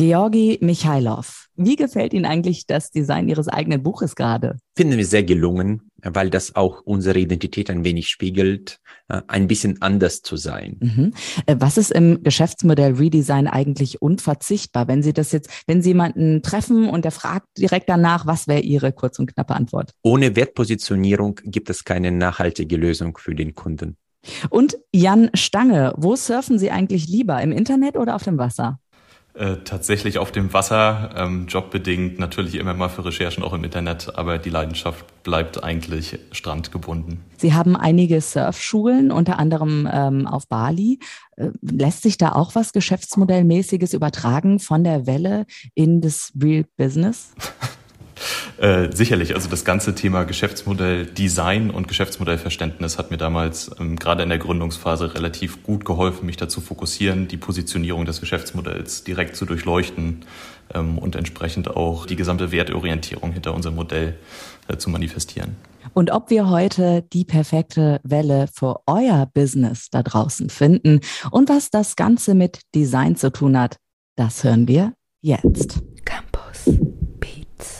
Georgi Michailov, wie gefällt Ihnen eigentlich das Design Ihres eigenen Buches gerade? Finden wir sehr gelungen, weil das auch unsere Identität ein wenig spiegelt, äh, ein bisschen anders zu sein. Mhm. Äh, was ist im Geschäftsmodell Redesign eigentlich unverzichtbar? Wenn Sie das jetzt, wenn Sie jemanden treffen und der fragt direkt danach, was wäre Ihre kurz und knappe Antwort? Ohne Wertpositionierung gibt es keine nachhaltige Lösung für den Kunden. Und Jan Stange, wo surfen Sie eigentlich lieber, im Internet oder auf dem Wasser? Äh, tatsächlich auf dem Wasser, ähm, jobbedingt, natürlich immer mal für Recherchen auch im Internet, aber die Leidenschaft bleibt eigentlich strandgebunden. Sie haben einige Surfschulen, unter anderem ähm, auf Bali. Äh, lässt sich da auch was Geschäftsmodellmäßiges übertragen von der Welle in das Real Business? Äh, sicherlich, also das ganze Thema Geschäftsmodell Design und Geschäftsmodellverständnis hat mir damals ähm, gerade in der Gründungsphase relativ gut geholfen, mich dazu fokussieren, die Positionierung des Geschäftsmodells direkt zu durchleuchten ähm, und entsprechend auch die gesamte Wertorientierung hinter unserem Modell äh, zu manifestieren. Und ob wir heute die perfekte Welle für euer Business da draußen finden und was das Ganze mit Design zu tun hat, das hören wir jetzt. Campus.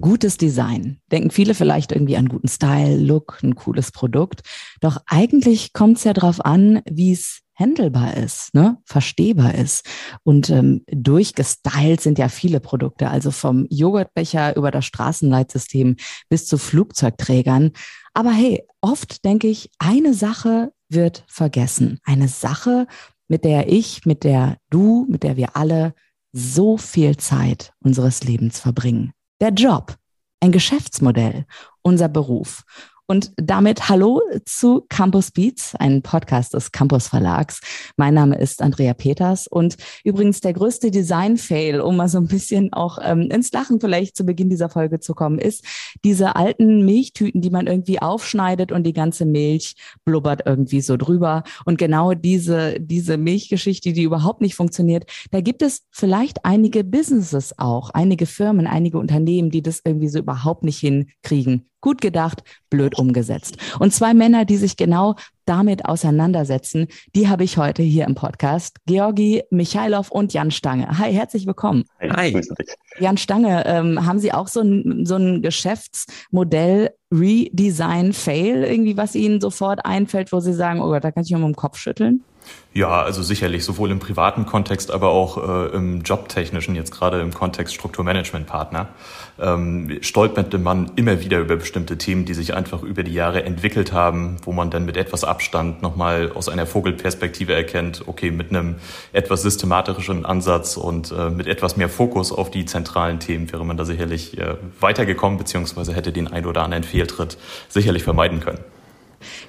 Gutes Design. Denken viele vielleicht irgendwie an guten Style, Look, ein cooles Produkt. Doch eigentlich kommt es ja darauf an, wie es handelbar ist, ne? verstehbar ist. Und ähm, durchgestylt sind ja viele Produkte, also vom Joghurtbecher über das Straßenleitsystem bis zu Flugzeugträgern. Aber hey, oft denke ich, eine Sache wird vergessen. Eine Sache, mit der ich, mit der du, mit der wir alle so viel Zeit unseres Lebens verbringen. Der Job, ein Geschäftsmodell, unser Beruf. Und damit hallo zu Campus Beats, ein Podcast des Campus Verlags. Mein Name ist Andrea Peters und übrigens der größte Design-Fail, um mal so ein bisschen auch ähm, ins Lachen vielleicht zu Beginn dieser Folge zu kommen, ist diese alten Milchtüten, die man irgendwie aufschneidet und die ganze Milch blubbert irgendwie so drüber. Und genau diese, diese Milchgeschichte, die überhaupt nicht funktioniert, da gibt es vielleicht einige Businesses auch, einige Firmen, einige Unternehmen, die das irgendwie so überhaupt nicht hinkriegen. Gut gedacht, blöd umgesetzt. Und zwei Männer, die sich genau damit auseinandersetzen, die habe ich heute hier im Podcast. Georgi Michailov und Jan Stange. Hi, herzlich willkommen. Hi. Jan Stange, ähm, haben Sie auch so ein, so ein Geschäftsmodell Redesign Fail, irgendwie, was Ihnen sofort einfällt, wo Sie sagen, oh Gott, da kann ich mir um den Kopf schütteln? Ja, also sicherlich, sowohl im privaten Kontext, aber auch äh, im jobtechnischen, jetzt gerade im Kontext Strukturmanagementpartner, ähm, stolperte man immer wieder über bestimmte Themen, die sich einfach über die Jahre entwickelt haben, wo man dann mit etwas Abstand nochmal aus einer Vogelperspektive erkennt, okay, mit einem etwas systematischen Ansatz und äh, mit etwas mehr Fokus auf die zentralen Themen wäre man da sicherlich äh, weitergekommen, beziehungsweise hätte den ein oder anderen Fehltritt sicherlich vermeiden können.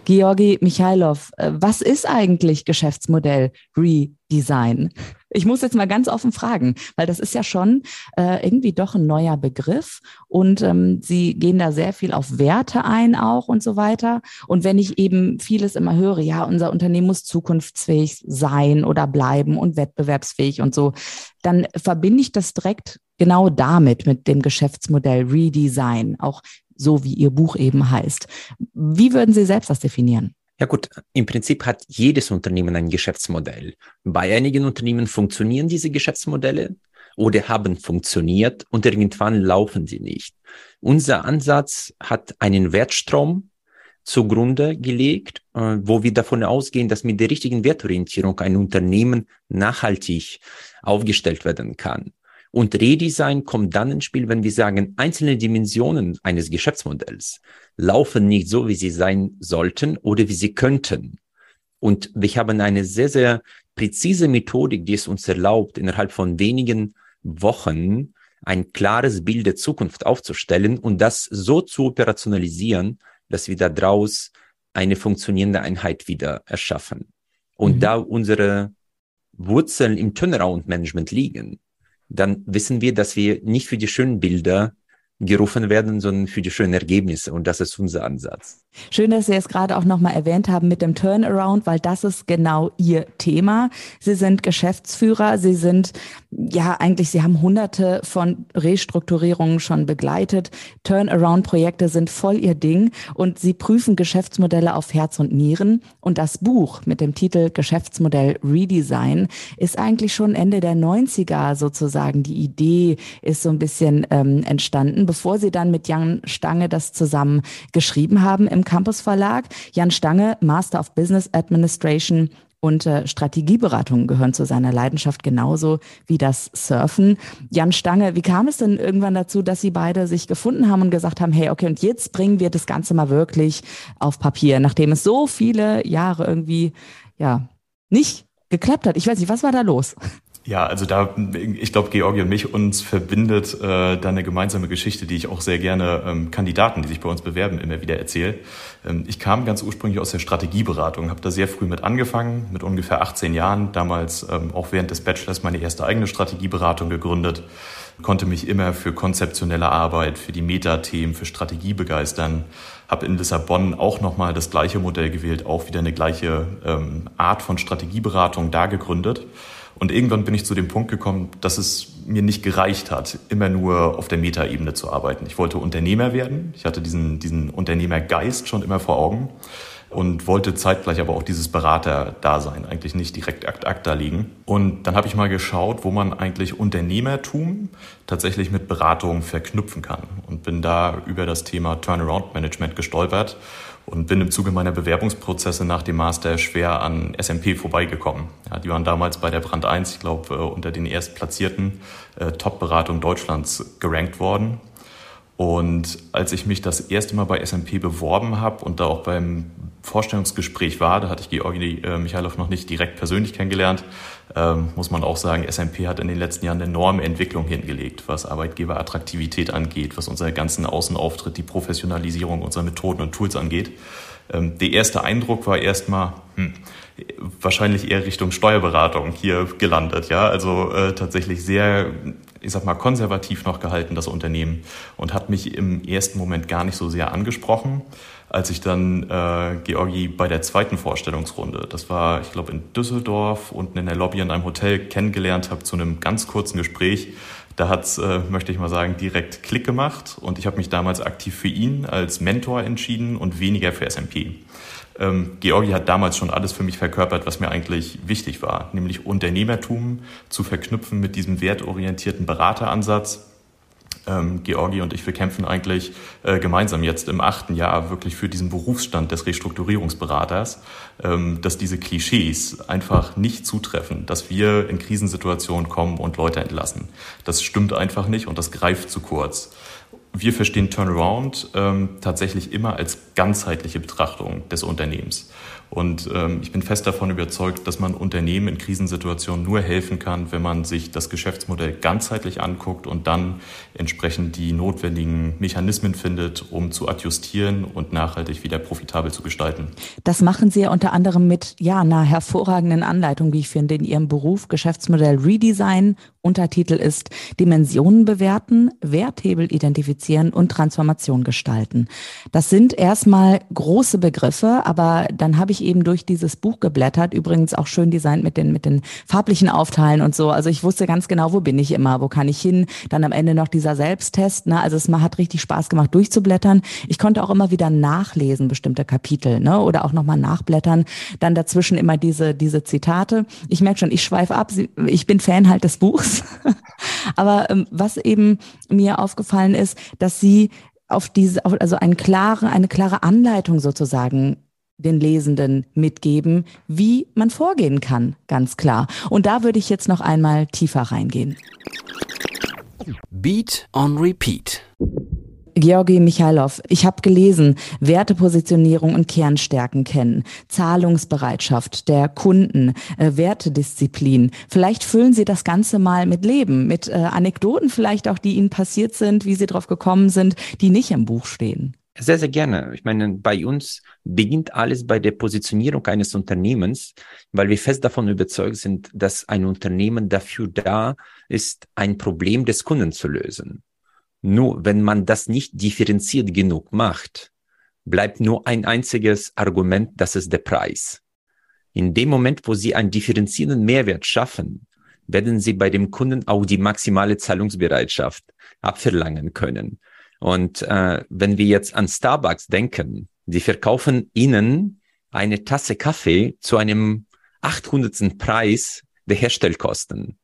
Georgi Michailov, äh, was ist eigentlich Geschäftsmodell Redesign? Ich muss jetzt mal ganz offen fragen, weil das ist ja schon äh, irgendwie doch ein neuer Begriff und ähm, Sie gehen da sehr viel auf Werte ein auch und so weiter. Und wenn ich eben vieles immer höre, ja, unser Unternehmen muss zukunftsfähig sein oder bleiben und wettbewerbsfähig und so, dann verbinde ich das direkt genau damit, mit dem Geschäftsmodell Redesign. Auch so wie Ihr Buch eben heißt. Wie würden Sie selbst das definieren? Ja gut, im Prinzip hat jedes Unternehmen ein Geschäftsmodell. Bei einigen Unternehmen funktionieren diese Geschäftsmodelle oder haben funktioniert und irgendwann laufen sie nicht. Unser Ansatz hat einen Wertstrom zugrunde gelegt, äh, wo wir davon ausgehen, dass mit der richtigen Wertorientierung ein Unternehmen nachhaltig aufgestellt werden kann. Und Redesign kommt dann ins Spiel, wenn wir sagen, einzelne Dimensionen eines Geschäftsmodells laufen nicht so, wie sie sein sollten oder wie sie könnten. Und wir haben eine sehr, sehr präzise Methodik, die es uns erlaubt, innerhalb von wenigen Wochen ein klares Bild der Zukunft aufzustellen und das so zu operationalisieren, dass wir daraus eine funktionierende Einheit wieder erschaffen. Und mhm. da unsere Wurzeln im Turnaround-Management liegen, dann wissen wir, dass wir nicht für die schönen Bilder gerufen werden, sondern für die schönen Ergebnisse. Und das ist unser Ansatz. Schön, dass Sie es gerade auch nochmal erwähnt haben mit dem Turnaround, weil das ist genau Ihr Thema. Sie sind Geschäftsführer, Sie sind, ja, eigentlich, Sie haben hunderte von Restrukturierungen schon begleitet. Turnaround-Projekte sind voll Ihr Ding und Sie prüfen Geschäftsmodelle auf Herz und Nieren. Und das Buch mit dem Titel Geschäftsmodell Redesign ist eigentlich schon Ende der 90er sozusagen. Die Idee ist so ein bisschen ähm, entstanden, bevor Sie dann mit Jan Stange das zusammen geschrieben haben im Campus Verlag. Jan Stange, Master of Business Administration und äh, Strategieberatungen gehören zu seiner Leidenschaft genauso wie das Surfen. Jan Stange, wie kam es denn irgendwann dazu, dass Sie beide sich gefunden haben und gesagt haben, hey, okay, und jetzt bringen wir das Ganze mal wirklich auf Papier, nachdem es so viele Jahre irgendwie, ja, nicht geklappt hat. Ich weiß nicht, was war da los? Ja, also da, ich glaube, Georgi und mich uns verbindet äh, da eine gemeinsame Geschichte, die ich auch sehr gerne ähm, Kandidaten, die sich bei uns bewerben, immer wieder erzähle. Ähm, ich kam ganz ursprünglich aus der Strategieberatung, habe da sehr früh mit angefangen, mit ungefähr 18 Jahren, damals ähm, auch während des Bachelors meine erste eigene Strategieberatung gegründet, konnte mich immer für konzeptionelle Arbeit, für die Metathemen, für Strategie begeistern, habe in Lissabon auch nochmal das gleiche Modell gewählt, auch wieder eine gleiche ähm, Art von Strategieberatung da gegründet und irgendwann bin ich zu dem Punkt gekommen, dass es mir nicht gereicht hat, immer nur auf der Metaebene zu arbeiten. Ich wollte Unternehmer werden. Ich hatte diesen, diesen Unternehmergeist schon immer vor Augen und wollte zeitgleich aber auch dieses Berater-Dasein eigentlich nicht direkt akt acta liegen. Und dann habe ich mal geschaut, wo man eigentlich Unternehmertum tatsächlich mit Beratung verknüpfen kann und bin da über das Thema Turnaround Management gestolpert und bin im Zuge meiner Bewerbungsprozesse nach dem Master schwer an SMP vorbeigekommen. Ja, die waren damals bei der Brand 1, ich glaube, äh, unter den erstplatzierten äh, Top-Beratungen Deutschlands gerankt worden. Und als ich mich das erste Mal bei SMP beworben habe und da auch beim Vorstellungsgespräch war, da hatte ich Georgi äh, Michailov noch nicht direkt persönlich kennengelernt, ähm, muss man auch sagen, SMP hat in den letzten Jahren eine enorme Entwicklung hingelegt, was Arbeitgeberattraktivität angeht, was unseren ganzen Außenauftritt, die Professionalisierung unserer Methoden und Tools angeht. Ähm, der erste Eindruck war erstmal, hm, wahrscheinlich eher Richtung Steuerberatung hier gelandet, ja, also äh, tatsächlich sehr ich sag mal, konservativ noch gehalten, das Unternehmen, und hat mich im ersten Moment gar nicht so sehr angesprochen. Als ich dann äh, Georgi bei der zweiten Vorstellungsrunde, das war, ich glaube, in Düsseldorf, unten in der Lobby in einem Hotel kennengelernt habe zu einem ganz kurzen Gespräch, da hat's, äh, möchte ich mal sagen, direkt Klick gemacht und ich habe mich damals aktiv für ihn als Mentor entschieden und weniger für SMP. Ähm, Georgi hat damals schon alles für mich verkörpert, was mir eigentlich wichtig war, nämlich Unternehmertum zu verknüpfen mit diesem wertorientierten Berateransatz. Ähm, Georgi und ich, wir kämpfen eigentlich äh, gemeinsam jetzt im achten Jahr wirklich für diesen Berufsstand des Restrukturierungsberaters, ähm, dass diese Klischees einfach nicht zutreffen, dass wir in Krisensituationen kommen und Leute entlassen. Das stimmt einfach nicht und das greift zu kurz. Wir verstehen Turnaround ähm, tatsächlich immer als ganzheitliche Betrachtung des Unternehmens. Und ähm, ich bin fest davon überzeugt, dass man Unternehmen in Krisensituationen nur helfen kann, wenn man sich das Geschäftsmodell ganzheitlich anguckt und dann entsprechend die notwendigen Mechanismen findet, um zu adjustieren und nachhaltig wieder profitabel zu gestalten. Das machen Sie ja unter anderem mit ja einer hervorragenden Anleitung, wie ich finde, in Ihrem Beruf Geschäftsmodell Redesign. Untertitel ist Dimensionen bewerten, Werthebel identifizieren und Transformation gestalten. Das sind erstmal große Begriffe, aber dann habe ich eben durch dieses Buch geblättert, übrigens auch schön designt mit den, mit den farblichen Aufteilen und so. Also ich wusste ganz genau, wo bin ich immer, wo kann ich hin. Dann am Ende noch dieser Selbsttest. Ne? Also es hat richtig Spaß gemacht, durchzublättern. Ich konnte auch immer wieder nachlesen, bestimmte Kapitel, ne? oder auch nochmal nachblättern. Dann dazwischen immer diese, diese Zitate. Ich merke schon, ich schweife ab. Ich bin Fan halt des Buchs. Aber ähm, was eben mir aufgefallen ist, dass sie auf diese, also eine klare, eine klare Anleitung sozusagen den Lesenden mitgeben, wie man vorgehen kann, ganz klar. Und da würde ich jetzt noch einmal tiefer reingehen. Beat on Repeat. Georgi Michailov, ich habe gelesen, Wertepositionierung und Kernstärken kennen, Zahlungsbereitschaft der Kunden, äh, Wertedisziplin. Vielleicht füllen Sie das Ganze mal mit Leben, mit äh, Anekdoten vielleicht auch, die Ihnen passiert sind, wie Sie drauf gekommen sind, die nicht im Buch stehen. Sehr, sehr gerne. Ich meine, bei uns beginnt alles bei der Positionierung eines Unternehmens, weil wir fest davon überzeugt sind, dass ein Unternehmen dafür da ist, ein Problem des Kunden zu lösen. Nur wenn man das nicht differenziert genug macht, bleibt nur ein einziges Argument, das ist der Preis. In dem Moment, wo Sie einen differenzierenden Mehrwert schaffen, werden Sie bei dem Kunden auch die maximale Zahlungsbereitschaft abverlangen können. Und äh, wenn wir jetzt an Starbucks denken, die verkaufen Ihnen eine Tasse Kaffee zu einem 800. Preis der Herstellkosten.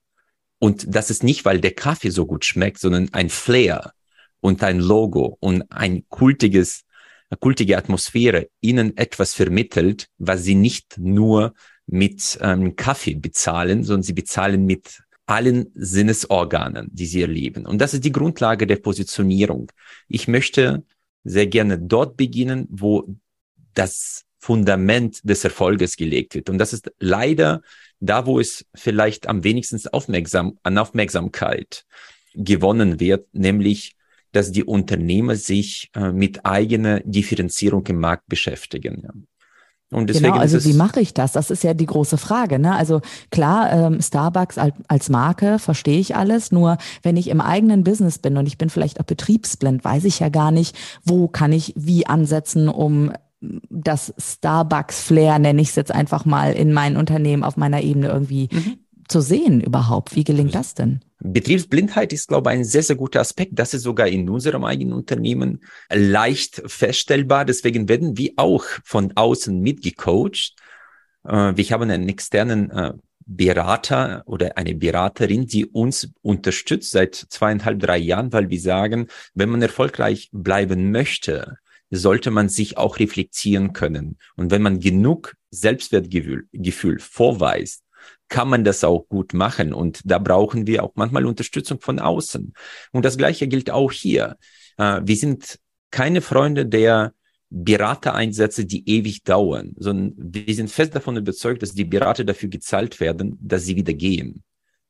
Und das ist nicht, weil der Kaffee so gut schmeckt, sondern ein Flair und ein Logo und ein kultiges, eine kultige Atmosphäre ihnen etwas vermittelt, was sie nicht nur mit ähm, Kaffee bezahlen, sondern sie bezahlen mit allen Sinnesorganen, die sie erleben. Und das ist die Grundlage der Positionierung. Ich möchte sehr gerne dort beginnen, wo das Fundament des Erfolges gelegt wird. Und das ist leider da, wo es vielleicht am wenigsten aufmerksam, an Aufmerksamkeit gewonnen wird, nämlich, dass die Unternehmer sich äh, mit eigener Differenzierung im Markt beschäftigen. Ja. Und deswegen genau, also wie mache ich das? Das ist ja die große Frage. Ne? Also klar, ähm, Starbucks als, als Marke verstehe ich alles. Nur wenn ich im eigenen Business bin und ich bin vielleicht auch betriebsblind, weiß ich ja gar nicht, wo kann ich wie ansetzen, um das Starbucks-Flair, nenne ich es jetzt einfach mal, in mein Unternehmen auf meiner Ebene irgendwie mhm. zu sehen überhaupt. Wie gelingt das denn? Betriebsblindheit ist, glaube ich, ein sehr, sehr guter Aspekt. Das ist sogar in unserem eigenen Unternehmen leicht feststellbar. Deswegen werden wir auch von außen mitgecoacht. Äh, wir haben einen externen äh, Berater oder eine Beraterin, die uns unterstützt seit zweieinhalb, drei Jahren, weil wir sagen, wenn man erfolgreich bleiben möchte, sollte man sich auch reflektieren können. Und wenn man genug Selbstwertgefühl Gefühl vorweist, kann man das auch gut machen. Und da brauchen wir auch manchmal Unterstützung von außen. Und das Gleiche gilt auch hier. Äh, wir sind keine Freunde der Beratereinsätze, die ewig dauern, sondern wir sind fest davon überzeugt, dass die Berater dafür gezahlt werden, dass sie wieder gehen.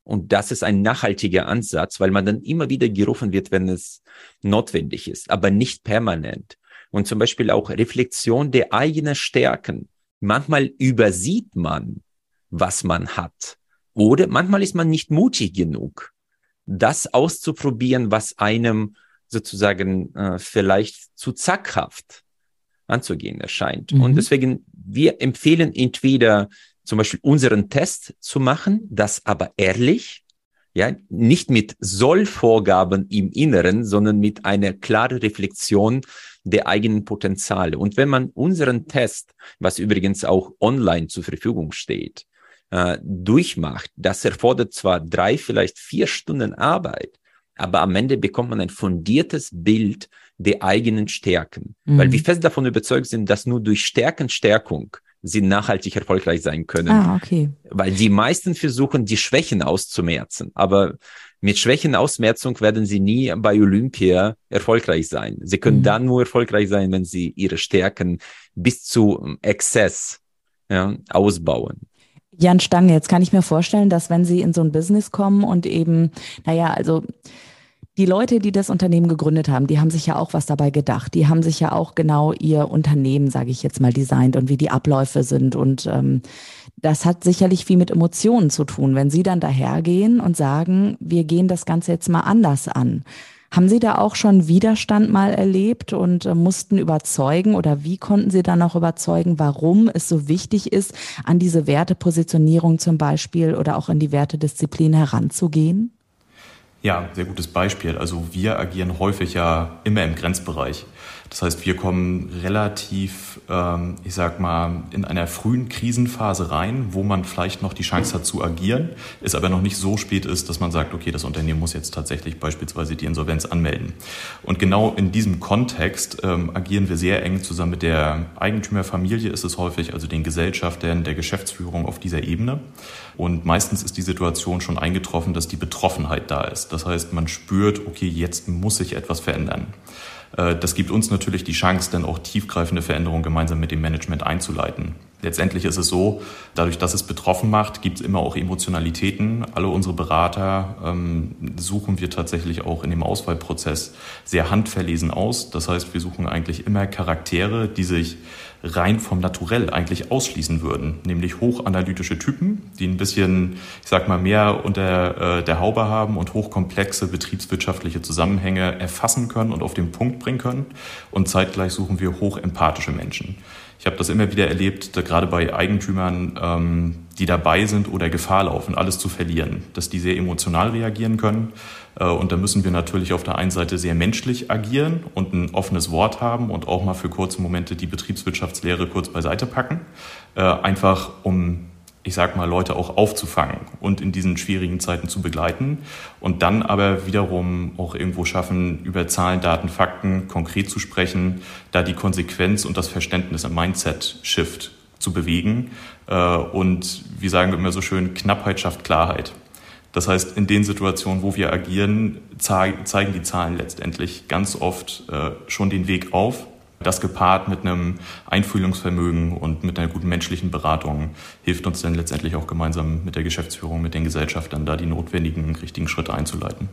Und das ist ein nachhaltiger Ansatz, weil man dann immer wieder gerufen wird, wenn es notwendig ist, aber nicht permanent und zum Beispiel auch Reflexion der eigenen Stärken. Manchmal übersieht man, was man hat. Oder manchmal ist man nicht mutig genug, das auszuprobieren, was einem sozusagen äh, vielleicht zu zackhaft anzugehen erscheint. Mhm. Und deswegen, wir empfehlen entweder zum Beispiel unseren Test zu machen, das aber ehrlich, ja, nicht mit Sollvorgaben im Inneren, sondern mit einer klaren Reflexion der eigenen Potenziale. Und wenn man unseren Test, was übrigens auch online zur Verfügung steht, äh, durchmacht, das erfordert zwar drei, vielleicht vier Stunden Arbeit, aber am Ende bekommt man ein fundiertes Bild der eigenen Stärken. Mhm. Weil wir fest davon überzeugt sind, dass nur durch Stärkenstärkung sie nachhaltig erfolgreich sein können. Ah, okay. Weil die meisten versuchen, die Schwächen auszumerzen. Aber mit Schwächenausmerzung werden sie nie bei Olympia erfolgreich sein. Sie können mhm. dann nur erfolgreich sein, wenn sie ihre Stärken bis zu Exzess ja, ausbauen. Jan Stange, jetzt kann ich mir vorstellen, dass wenn Sie in so ein Business kommen und eben, naja, also die Leute, die das Unternehmen gegründet haben, die haben sich ja auch was dabei gedacht. Die haben sich ja auch genau ihr Unternehmen, sage ich jetzt mal, designt und wie die Abläufe sind. Und ähm, das hat sicherlich viel mit Emotionen zu tun. Wenn Sie dann dahergehen und sagen, wir gehen das Ganze jetzt mal anders an. Haben Sie da auch schon Widerstand mal erlebt und äh, mussten überzeugen oder wie konnten Sie dann auch überzeugen, warum es so wichtig ist, an diese Wertepositionierung zum Beispiel oder auch in die Wertedisziplin heranzugehen? Ja, sehr gutes Beispiel. Also wir agieren häufig ja immer im Grenzbereich. Das heißt, wir kommen relativ, ähm, ich sag mal, in einer frühen Krisenphase rein, wo man vielleicht noch die Chance hat zu agieren, es aber noch nicht so spät ist, dass man sagt, okay, das Unternehmen muss jetzt tatsächlich beispielsweise die Insolvenz anmelden. Und genau in diesem Kontext ähm, agieren wir sehr eng zusammen mit der Eigentümerfamilie, ist es häufig, also den Gesellschaftern, der Geschäftsführung auf dieser Ebene. Und meistens ist die Situation schon eingetroffen, dass die Betroffenheit da ist. Das heißt, man spürt, okay, jetzt muss sich etwas verändern. Äh, das gibt uns natürlich die Chance, dann auch tiefgreifende Veränderungen gemeinsam mit dem Management einzuleiten. Letztendlich ist es so, dadurch, dass es betroffen macht, gibt es immer auch Emotionalitäten. Alle unsere Berater ähm, suchen wir tatsächlich auch in dem Auswahlprozess sehr handverlesen aus. Das heißt, wir suchen eigentlich immer Charaktere, die sich rein vom Naturell eigentlich ausschließen würden, nämlich hochanalytische Typen, die ein bisschen, ich sag mal, mehr unter äh, der Haube haben und hochkomplexe betriebswirtschaftliche Zusammenhänge erfassen können und auf den Punkt bringen können. Und zeitgleich suchen wir hochempathische Menschen. Ich habe das immer wieder erlebt, gerade bei Eigentümern, ähm, die dabei sind oder Gefahr laufen, alles zu verlieren, dass die sehr emotional reagieren können. Äh, und da müssen wir natürlich auf der einen Seite sehr menschlich agieren und ein offenes Wort haben und auch mal für kurze Momente die Betriebswirtschaftslehre kurz beiseite packen, äh, einfach um ich sag mal, Leute auch aufzufangen und in diesen schwierigen Zeiten zu begleiten und dann aber wiederum auch irgendwo schaffen, über Zahlen, Daten, Fakten konkret zu sprechen, da die Konsequenz und das Verständnis im Mindset-Shift zu bewegen. Äh, und wie sagen wir immer so schön, Knappheit schafft Klarheit. Das heißt, in den Situationen, wo wir agieren, zeigen die Zahlen letztendlich ganz oft äh, schon den Weg auf das gepaart mit einem Einfühlungsvermögen und mit einer guten menschlichen Beratung hilft uns dann letztendlich auch gemeinsam mit der Geschäftsführung, mit den Gesellschaftern da die notwendigen, richtigen Schritte einzuleiten.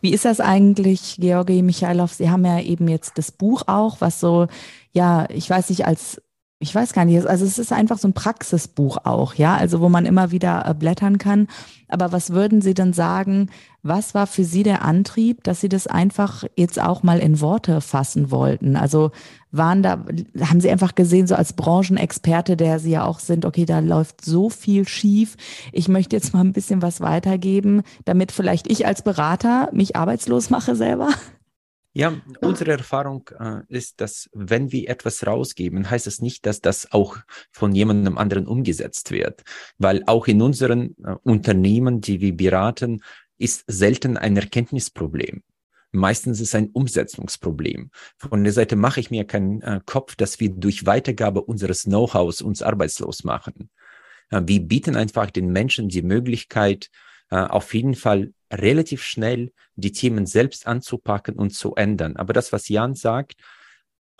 Wie ist das eigentlich, Georgi Michailov? Sie haben ja eben jetzt das Buch auch, was so, ja, ich weiß nicht, als ich weiß gar nicht, also es ist einfach so ein Praxisbuch auch, ja, also wo man immer wieder äh, blättern kann. Aber was würden Sie denn sagen, was war für Sie der Antrieb, dass Sie das einfach jetzt auch mal in Worte fassen wollten? Also waren da, haben Sie einfach gesehen, so als Branchenexperte, der Sie ja auch sind, okay, da läuft so viel schief. Ich möchte jetzt mal ein bisschen was weitergeben, damit vielleicht ich als Berater mich arbeitslos mache selber? Ja, unsere Erfahrung äh, ist, dass wenn wir etwas rausgeben, heißt es das nicht, dass das auch von jemandem anderen umgesetzt wird. Weil auch in unseren äh, Unternehmen, die wir beraten, ist selten ein Erkenntnisproblem. Meistens ist es ein Umsetzungsproblem. Von der Seite mache ich mir keinen äh, Kopf, dass wir durch Weitergabe unseres Know-hows uns arbeitslos machen. Äh, wir bieten einfach den Menschen die Möglichkeit, auf jeden Fall relativ schnell die Themen selbst anzupacken und zu ändern. Aber das, was Jan sagt,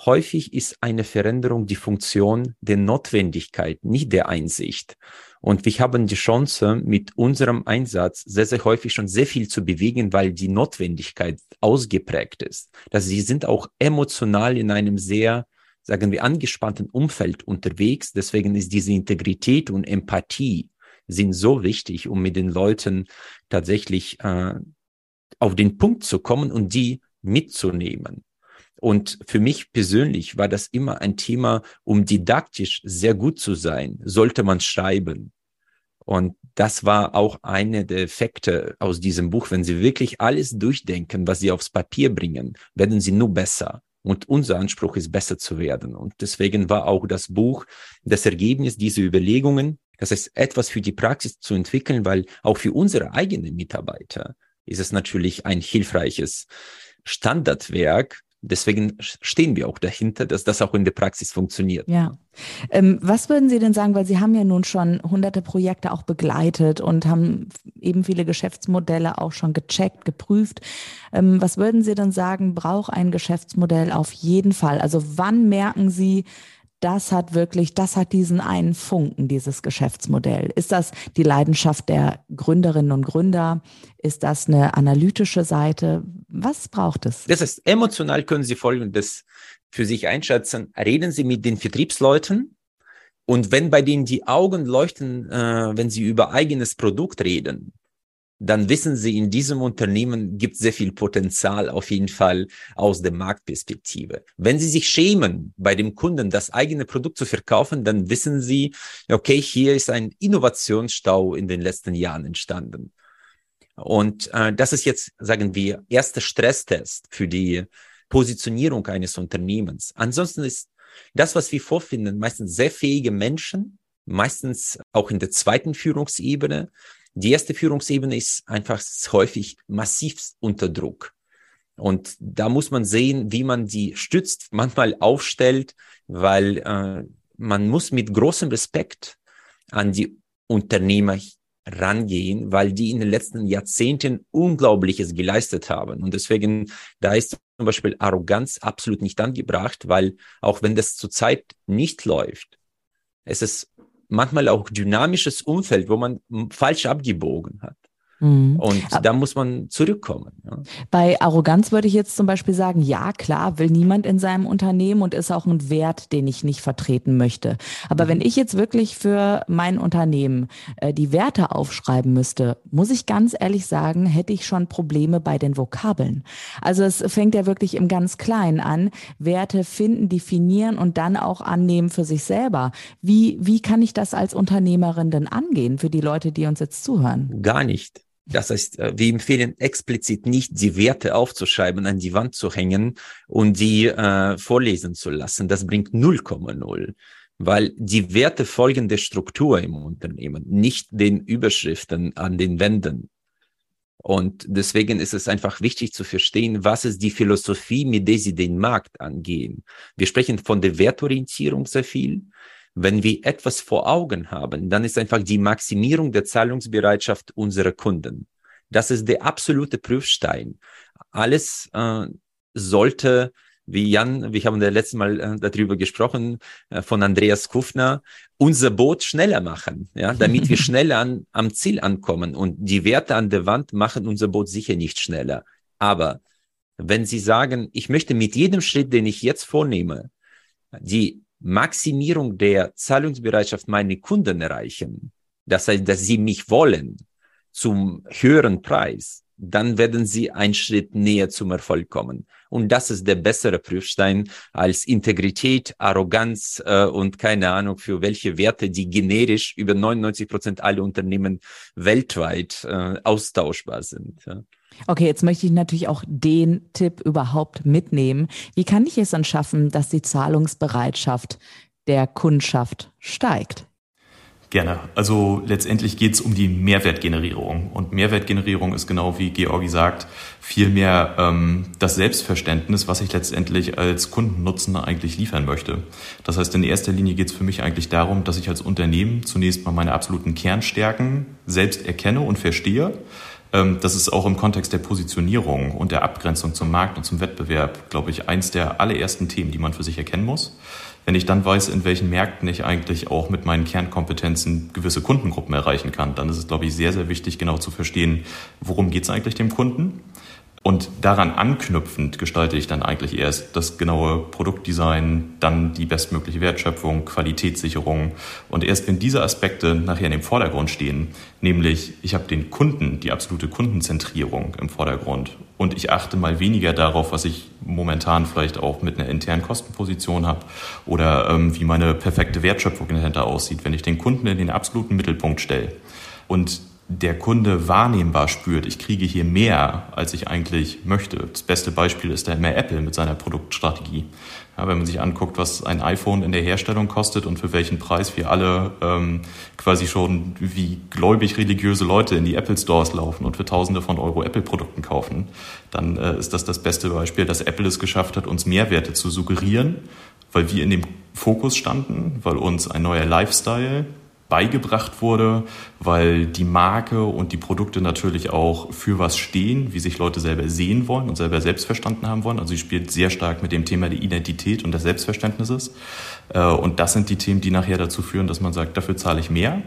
häufig ist eine Veränderung die Funktion der Notwendigkeit, nicht der Einsicht. Und wir haben die Chance, mit unserem Einsatz sehr, sehr häufig schon sehr viel zu bewegen, weil die Notwendigkeit ausgeprägt ist. Dass sie sind auch emotional in einem sehr, sagen wir, angespannten Umfeld unterwegs. Deswegen ist diese Integrität und Empathie sind so wichtig, um mit den Leuten tatsächlich äh, auf den Punkt zu kommen und die mitzunehmen. Und für mich persönlich war das immer ein Thema, um didaktisch sehr gut zu sein, sollte man schreiben. Und das war auch eine der Effekte aus diesem Buch. Wenn Sie wirklich alles durchdenken, was Sie aufs Papier bringen, werden Sie nur besser. Und unser Anspruch ist, besser zu werden. Und deswegen war auch das Buch das Ergebnis dieser Überlegungen, das heißt, etwas für die Praxis zu entwickeln, weil auch für unsere eigenen Mitarbeiter ist es natürlich ein hilfreiches Standardwerk, deswegen stehen wir auch dahinter, dass das auch in der Praxis funktioniert. Ja. Ähm, was würden Sie denn sagen, weil Sie haben ja nun schon hunderte Projekte auch begleitet und haben eben viele Geschäftsmodelle auch schon gecheckt, geprüft. Ähm, was würden Sie denn sagen, braucht ein Geschäftsmodell auf jeden Fall? Also wann merken Sie, das hat wirklich, das hat diesen einen Funken, dieses Geschäftsmodell. Ist das die Leidenschaft der Gründerinnen und Gründer? Ist das eine analytische Seite? Was braucht es? Das heißt, emotional können Sie Folgendes für sich einschätzen. Reden Sie mit den Vertriebsleuten und wenn bei denen die Augen leuchten, äh, wenn sie über eigenes Produkt reden, dann wissen Sie, in diesem Unternehmen gibt sehr viel Potenzial auf jeden Fall aus der Marktperspektive. Wenn Sie sich schämen, bei dem Kunden das eigene Produkt zu verkaufen, dann wissen Sie, okay, hier ist ein Innovationsstau in den letzten Jahren entstanden. Und äh, das ist jetzt, sagen wir, erster Stresstest für die Positionierung eines Unternehmens. Ansonsten ist das, was wir vorfinden, meistens sehr fähige Menschen, meistens auch in der zweiten Führungsebene, die erste Führungsebene ist einfach häufig massiv unter Druck. Und da muss man sehen, wie man die stützt, manchmal aufstellt, weil äh, man muss mit großem Respekt an die Unternehmer rangehen, weil die in den letzten Jahrzehnten Unglaubliches geleistet haben. Und deswegen, da ist zum Beispiel Arroganz absolut nicht angebracht, weil auch wenn das zurzeit nicht läuft, Es ist manchmal auch dynamisches Umfeld, wo man falsch abgebogen hat. Mhm. Und Aber- da muss man zurückkommen. Ja. Bei Arroganz würde ich jetzt zum Beispiel sagen, ja, klar, will niemand in seinem Unternehmen und ist auch ein Wert, den ich nicht vertreten möchte. Aber wenn ich jetzt wirklich für mein Unternehmen äh, die Werte aufschreiben müsste, muss ich ganz ehrlich sagen, hätte ich schon Probleme bei den Vokabeln. Also es fängt ja wirklich im ganz Kleinen an. Werte finden, definieren und dann auch annehmen für sich selber. Wie, wie kann ich das als Unternehmerin denn angehen für die Leute, die uns jetzt zuhören? Gar nicht. Das heißt, äh, wir empfehlen explizit nicht, die Werte aufzuschreiben, an die Wand zu hängen und die äh, vorlesen zu lassen. Das bringt 0,0. Weil die Werte folgen der Struktur im Unternehmen, nicht den Überschriften an den Wänden. Und deswegen ist es einfach wichtig zu verstehen, was ist die Philosophie, mit der sie den Markt angehen. Wir sprechen von der Wertorientierung sehr viel. Wenn wir etwas vor Augen haben, dann ist einfach die Maximierung der Zahlungsbereitschaft unserer Kunden. Das ist der absolute Prüfstein. Alles äh, sollte, wie Jan, wir haben das letzte Mal äh, darüber gesprochen, äh, von Andreas Kufner, unser Boot schneller machen, ja, damit wir schneller an, am Ziel ankommen. Und die Werte an der Wand machen unser Boot sicher nicht schneller. Aber wenn Sie sagen, ich möchte mit jedem Schritt, den ich jetzt vornehme, die Maximierung der Zahlungsbereitschaft meiner Kunden erreichen, das heißt, dass sie mich wollen zum höheren Preis, dann werden sie einen Schritt näher zum Erfolg kommen. Und das ist der bessere Prüfstein als Integrität, Arroganz äh, und keine Ahnung für welche Werte, die generisch über 99 Prozent aller Unternehmen weltweit äh, austauschbar sind. Ja. Okay, jetzt möchte ich natürlich auch den Tipp überhaupt mitnehmen. Wie kann ich es dann schaffen, dass die Zahlungsbereitschaft der Kundschaft steigt? Gerne. Also letztendlich geht es um die Mehrwertgenerierung. Und Mehrwertgenerierung ist genau wie Georgi sagt, vielmehr ähm, das Selbstverständnis, was ich letztendlich als Kundennutzen eigentlich liefern möchte. Das heißt, in erster Linie geht es für mich eigentlich darum, dass ich als Unternehmen zunächst mal meine absoluten Kernstärken selbst erkenne und verstehe. Ähm, das ist auch im Kontext der Positionierung und der Abgrenzung zum Markt und zum Wettbewerb, glaube ich, eins der allerersten Themen, die man für sich erkennen muss. Wenn ich dann weiß, in welchen Märkten ich eigentlich auch mit meinen Kernkompetenzen gewisse Kundengruppen erreichen kann, dann ist es, glaube ich, sehr, sehr wichtig, genau zu verstehen, worum geht es eigentlich dem Kunden. Und daran anknüpfend gestalte ich dann eigentlich erst das genaue Produktdesign, dann die bestmögliche Wertschöpfung, Qualitätssicherung. Und erst wenn diese Aspekte nachher in dem Vordergrund stehen, nämlich ich habe den Kunden, die absolute Kundenzentrierung im Vordergrund und ich achte mal weniger darauf, was ich momentan vielleicht auch mit einer internen Kostenposition habe oder ähm, wie meine perfekte Wertschöpfung dahinter aussieht, wenn ich den Kunden in den absoluten Mittelpunkt stelle. Und der Kunde wahrnehmbar spürt, ich kriege hier mehr, als ich eigentlich möchte. Das beste Beispiel ist da immer Apple mit seiner Produktstrategie. Ja, wenn man sich anguckt, was ein iPhone in der Herstellung kostet und für welchen Preis wir alle ähm, quasi schon wie gläubig religiöse Leute in die Apple Stores laufen und für Tausende von Euro Apple-Produkten kaufen, dann äh, ist das das beste Beispiel, dass Apple es geschafft hat, uns Mehrwerte zu suggerieren, weil wir in dem Fokus standen, weil uns ein neuer Lifestyle beigebracht wurde, weil die Marke und die Produkte natürlich auch für was stehen, wie sich Leute selber sehen wollen und selber selbst verstanden haben wollen. Also sie spielt sehr stark mit dem Thema der Identität und des Selbstverständnisses. Äh, Und das sind die Themen, die nachher dazu führen, dass man sagt, dafür zahle ich mehr.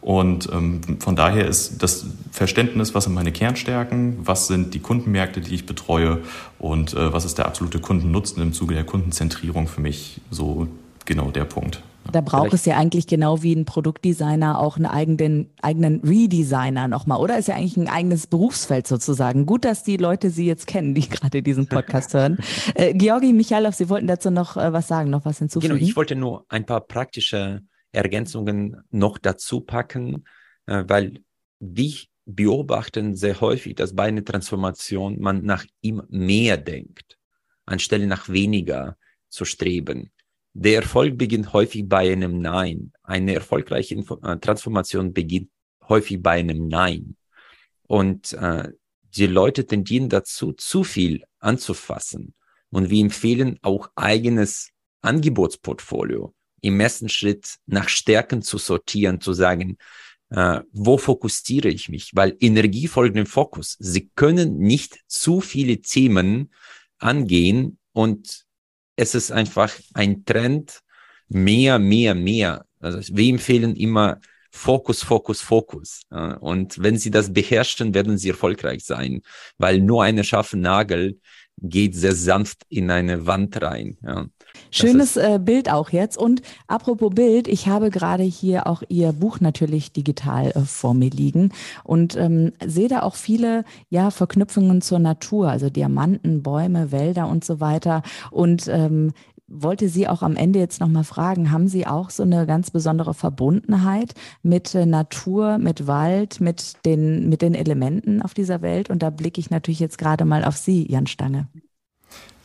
Und ähm, von daher ist das Verständnis, was sind meine Kernstärken, was sind die Kundenmärkte, die ich betreue und äh, was ist der absolute Kundennutzen im Zuge der Kundenzentrierung für mich so genau der Punkt. Da braucht Vielleicht- es ja eigentlich genau wie ein Produktdesigner auch einen eigenen, eigenen Redesigner nochmal, oder? Ist ja eigentlich ein eigenes Berufsfeld sozusagen. Gut, dass die Leute Sie jetzt kennen, die gerade diesen Podcast hören. Äh, Georgi Michailov, Sie wollten dazu noch äh, was sagen, noch was hinzufügen? Genau, ich wollte nur ein paar praktische Ergänzungen noch dazu packen, äh, weil wir beobachten sehr häufig, dass bei einer Transformation man nach ihm mehr denkt, anstelle nach weniger zu streben. Der Erfolg beginnt häufig bei einem Nein. Eine erfolgreiche Info äh, Transformation beginnt häufig bei einem Nein. Und äh, die Leute tendieren dazu, zu viel anzufassen. Und wir empfehlen auch eigenes Angebotsportfolio im ersten Schritt nach Stärken zu sortieren, zu sagen, äh, wo fokussiere ich mich? Weil Energie folgt dem Fokus. Sie können nicht zu viele Themen angehen und es ist einfach ein Trend, mehr, mehr, mehr. Also wir empfehlen immer Fokus, Fokus, Fokus. Und wenn Sie das beherrschen, werden Sie erfolgreich sein, weil nur eine scharfe Nagel geht sehr sanft in eine Wand rein. Ja. Schönes äh, Bild auch jetzt. Und apropos Bild, ich habe gerade hier auch Ihr Buch natürlich digital äh, vor mir liegen und ähm, sehe da auch viele ja, Verknüpfungen zur Natur, also Diamanten, Bäume, Wälder und so weiter. Und ähm, wollte Sie auch am Ende jetzt nochmal fragen, haben Sie auch so eine ganz besondere Verbundenheit mit äh, Natur, mit Wald, mit den, mit den Elementen auf dieser Welt? Und da blicke ich natürlich jetzt gerade mal auf Sie, Jan Stange.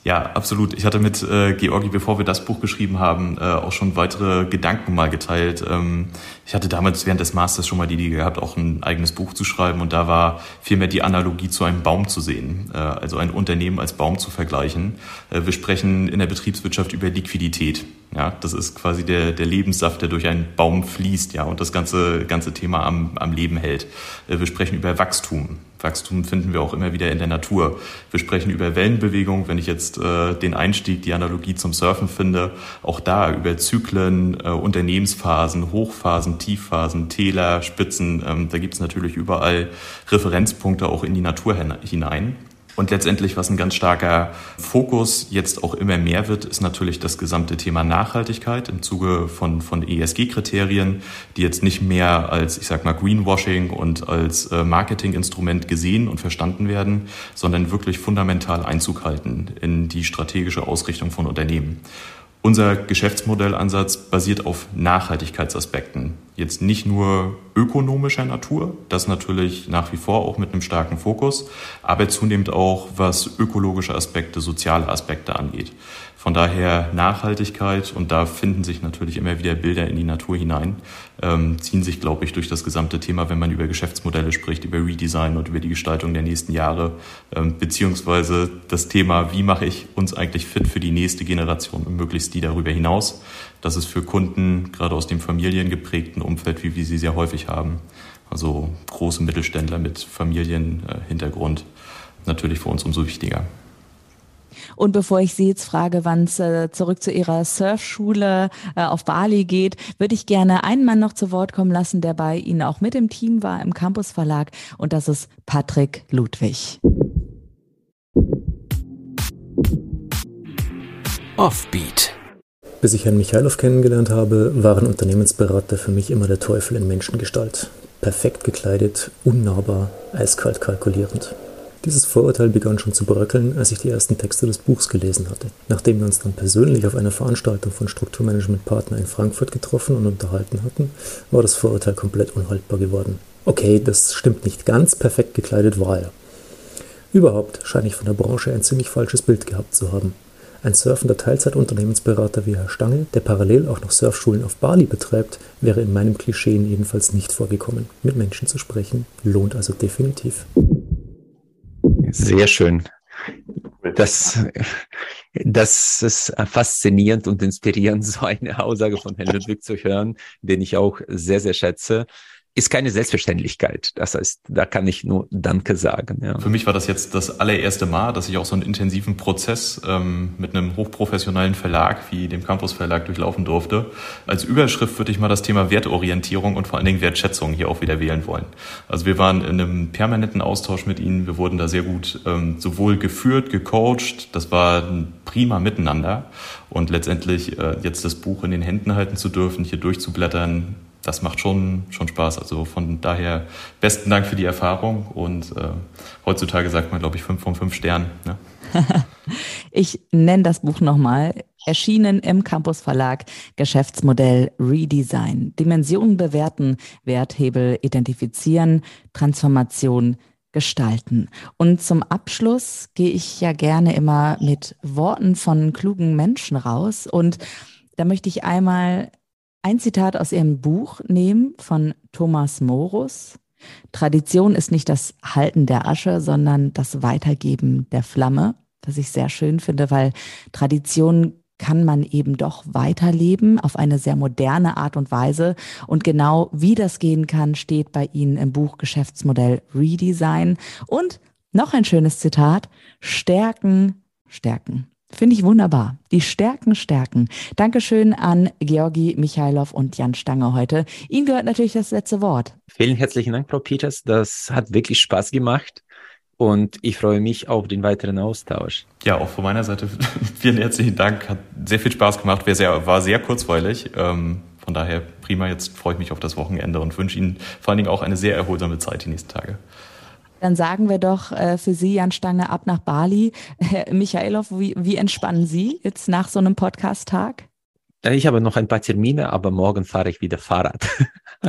Ja, absolut. Ich hatte mit äh, Georgi, bevor wir das Buch geschrieben haben, äh, auch schon weitere Gedanken mal geteilt. Ähm, ich hatte damals während des Masters schon mal die Idee gehabt, auch ein eigenes Buch zu schreiben und da war vielmehr die Analogie zu einem Baum zu sehen, äh, also ein Unternehmen als Baum zu vergleichen. Äh, wir sprechen in der Betriebswirtschaft über Liquidität. Ja, das ist quasi der, der Lebenssaft, der durch einen Baum fließt, ja, und das ganze, ganze Thema am, am Leben hält. Äh, wir sprechen über Wachstum. Wachstum finden wir auch immer wieder in der Natur. Wir sprechen über Wellenbewegung, wenn ich jetzt äh, den Einstieg, die Analogie zum Surfen finde, auch da über Zyklen, äh, Unternehmensphasen, Hochphasen, Tiefphasen, Täler, Spitzen, ähm, da gibt es natürlich überall Referenzpunkte auch in die Natur hinein. Und letztendlich, was ein ganz starker Fokus jetzt auch immer mehr wird, ist natürlich das gesamte Thema Nachhaltigkeit im Zuge von, von ESG-Kriterien, die jetzt nicht mehr als, ich sag mal, Greenwashing und als äh, Marketinginstrument gesehen und verstanden werden, sondern wirklich fundamental Einzug halten in die strategische Ausrichtung von Unternehmen. Unser Geschäftsmodellansatz basiert auf Nachhaltigkeitsaspekten. Jetzt nicht nur ökonomischer Natur, das natürlich nach wie vor auch mit einem starken Fokus, aber zunehmend auch was ökologische Aspekte, soziale Aspekte angeht. Von daher Nachhaltigkeit und da finden sich natürlich immer wieder Bilder in die Natur hinein, ähm, ziehen sich, glaube ich, durch das gesamte Thema, wenn man über Geschäftsmodelle spricht, über Redesign und über die Gestaltung der nächsten Jahre, ähm, beziehungsweise das Thema, wie mache ich uns eigentlich fit für die nächste Generation und möglichst die darüber hinaus. Das ist für Kunden, gerade aus dem familiengeprägten Umfeld, wie wir sie sehr häufig haben, also große Mittelständler mit Familienhintergrund, natürlich für uns umso wichtiger. Und bevor ich Sie jetzt frage, wann es äh, zurück zu Ihrer Surfschule äh, auf Bali geht, würde ich gerne einen Mann noch zu Wort kommen lassen, der bei Ihnen auch mit im Team war im Campus Verlag. Und das ist Patrick Ludwig. Offbeat. Bis ich Herrn Michailov kennengelernt habe, waren Unternehmensberater für mich immer der Teufel in Menschengestalt. Perfekt gekleidet, unnahbar, eiskalt kalkulierend. Dieses Vorurteil begann schon zu bröckeln, als ich die ersten Texte des Buchs gelesen hatte. Nachdem wir uns dann persönlich auf einer Veranstaltung von Strukturmanagement Partner in Frankfurt getroffen und unterhalten hatten, war das Vorurteil komplett unhaltbar geworden. Okay, das stimmt nicht ganz, perfekt gekleidet war er. Überhaupt scheine ich von der Branche ein ziemlich falsches Bild gehabt zu haben. Ein surfender Teilzeitunternehmensberater wie Herr Stange, der parallel auch noch Surfschulen auf Bali betreibt, wäre in meinem Klischee jedenfalls nicht vorgekommen. Mit Menschen zu sprechen lohnt also definitiv. Sehr schön. Das, das ist faszinierend und inspirierend, so eine Aussage von Herrn Ludwig zu hören, den ich auch sehr, sehr schätze ist keine Selbstverständlichkeit. Das heißt, da kann ich nur Danke sagen. Ja. Für mich war das jetzt das allererste Mal, dass ich auch so einen intensiven Prozess ähm, mit einem hochprofessionellen Verlag wie dem Campus Verlag durchlaufen durfte. Als Überschrift würde ich mal das Thema Wertorientierung und vor allen Dingen Wertschätzung hier auch wieder wählen wollen. Also wir waren in einem permanenten Austausch mit Ihnen. Wir wurden da sehr gut ähm, sowohl geführt, gecoacht. Das war ein prima Miteinander. Und letztendlich äh, jetzt das Buch in den Händen halten zu dürfen, hier durchzublättern, das macht schon, schon Spaß. Also von daher besten Dank für die Erfahrung und äh, heutzutage sagt man, glaube ich, fünf von fünf Sternen. Ne? ich nenne das Buch nochmal. Erschienen im Campus Verlag Geschäftsmodell Redesign. Dimensionen bewerten, Werthebel identifizieren, Transformation gestalten. Und zum Abschluss gehe ich ja gerne immer mit Worten von klugen Menschen raus. Und da möchte ich einmal ein Zitat aus Ihrem Buch nehmen von Thomas Morus. Tradition ist nicht das Halten der Asche, sondern das Weitergeben der Flamme, was ich sehr schön finde, weil Tradition kann man eben doch weiterleben auf eine sehr moderne Art und Weise. Und genau wie das gehen kann, steht bei Ihnen im Buch Geschäftsmodell Redesign. Und noch ein schönes Zitat, Stärken, Stärken. Finde ich wunderbar. Die Stärken stärken. Dankeschön an Georgi Michailov und Jan Stange heute. Ihnen gehört natürlich das letzte Wort. Vielen herzlichen Dank, Frau Peters. Das hat wirklich Spaß gemacht. Und ich freue mich auf den weiteren Austausch. Ja, auch von meiner Seite vielen herzlichen Dank. Hat sehr viel Spaß gemacht, war sehr, war sehr kurzweilig. Ähm, von daher prima. Jetzt freue ich mich auf das Wochenende und wünsche Ihnen vor allen Dingen auch eine sehr erholsame Zeit die nächsten Tage. Dann sagen wir doch äh, für Sie, Jan Stange, ab nach Bali. Herr Michailov, wie, wie entspannen Sie jetzt nach so einem Podcast-Tag? Ich habe noch ein paar Termine, aber morgen fahre ich wieder Fahrrad.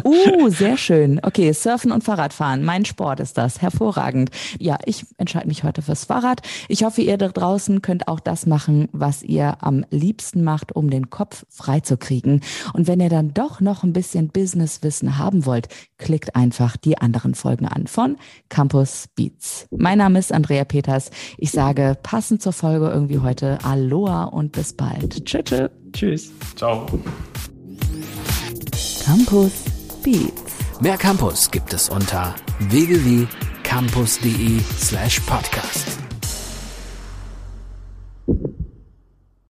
Uh, sehr schön. Okay, Surfen und Fahrradfahren. Mein Sport ist das. Hervorragend. Ja, ich entscheide mich heute fürs Fahrrad. Ich hoffe, ihr da draußen könnt auch das machen, was ihr am liebsten macht, um den Kopf frei zu kriegen. Und wenn ihr dann doch noch ein bisschen Businesswissen haben wollt, klickt einfach die anderen Folgen an von Campus Beats. Mein Name ist Andrea Peters. Ich sage passend zur Folge irgendwie heute Aloha und bis bald. Tschüss. Tschüss. Tschüss. Ciao. Campus Beats. Mehr Campus gibt es unter www.campus.de slash podcast.